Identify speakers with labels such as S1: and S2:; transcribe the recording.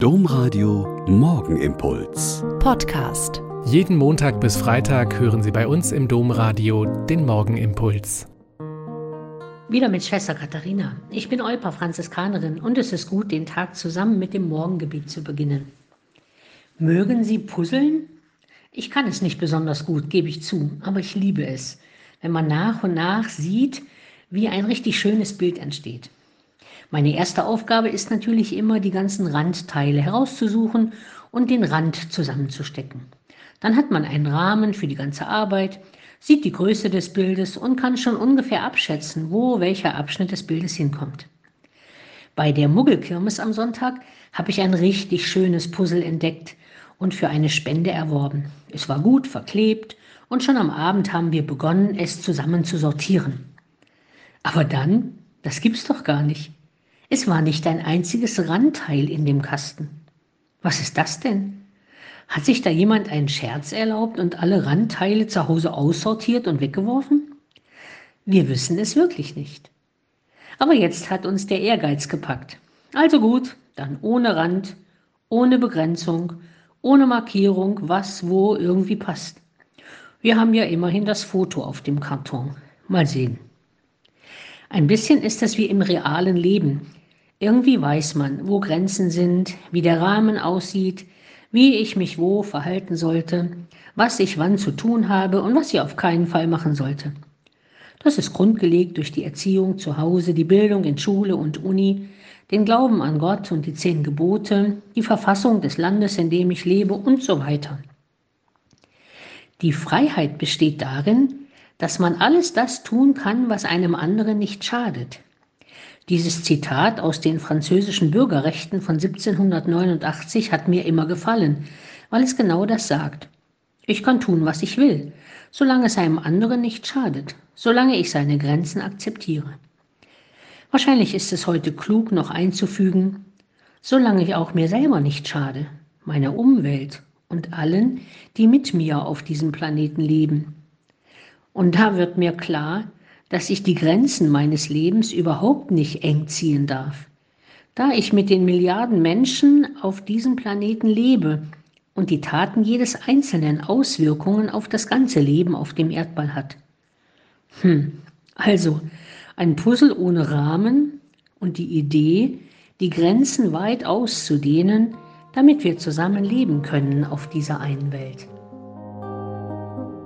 S1: Domradio Morgenimpuls.
S2: Podcast.
S3: Jeden Montag bis Freitag hören Sie bei uns im Domradio den Morgenimpuls.
S4: Wieder mit Schwester Katharina. Ich bin Eupa Franziskanerin und es ist gut, den Tag zusammen mit dem Morgengebet zu beginnen. Mögen Sie puzzeln? Ich kann es nicht besonders gut, gebe ich zu, aber ich liebe es, wenn man nach und nach sieht, wie ein richtig schönes Bild entsteht. Meine erste Aufgabe ist natürlich immer, die ganzen Randteile herauszusuchen und den Rand zusammenzustecken. Dann hat man einen Rahmen für die ganze Arbeit, sieht die Größe des Bildes und kann schon ungefähr abschätzen, wo welcher Abschnitt des Bildes hinkommt. Bei der Muggelkirmes am Sonntag habe ich ein richtig schönes Puzzle entdeckt und für eine Spende erworben. Es war gut verklebt und schon am Abend haben wir begonnen, es zusammen zu sortieren. Aber dann, das gibt's doch gar nicht. Es war nicht ein einziges Randteil in dem Kasten. Was ist das denn? Hat sich da jemand einen Scherz erlaubt und alle Randteile zu Hause aussortiert und weggeworfen? Wir wissen es wirklich nicht. Aber jetzt hat uns der Ehrgeiz gepackt. Also gut, dann ohne Rand, ohne Begrenzung, ohne Markierung, was wo irgendwie passt. Wir haben ja immerhin das Foto auf dem Karton. Mal sehen. Ein bisschen ist das wie im realen Leben. Irgendwie weiß man, wo Grenzen sind, wie der Rahmen aussieht, wie ich mich wo verhalten sollte, was ich wann zu tun habe und was ich auf keinen Fall machen sollte. Das ist grundgelegt durch die Erziehung zu Hause, die Bildung in Schule und Uni, den Glauben an Gott und die zehn Gebote, die Verfassung des Landes, in dem ich lebe und so weiter. Die Freiheit besteht darin, dass man alles das tun kann, was einem anderen nicht schadet. Dieses Zitat aus den französischen Bürgerrechten von 1789 hat mir immer gefallen, weil es genau das sagt. Ich kann tun, was ich will, solange es einem anderen nicht schadet, solange ich seine Grenzen akzeptiere. Wahrscheinlich ist es heute klug, noch einzufügen, solange ich auch mir selber nicht schade, meiner Umwelt und allen, die mit mir auf diesem Planeten leben. Und da wird mir klar, dass ich die Grenzen meines Lebens überhaupt nicht eng ziehen darf, da ich mit den Milliarden Menschen auf diesem Planeten lebe und die Taten jedes Einzelnen Auswirkungen auf das ganze Leben auf dem Erdball hat. Hm, also ein Puzzle ohne Rahmen und die Idee, die Grenzen weit auszudehnen, damit wir zusammen leben können auf dieser einen Welt.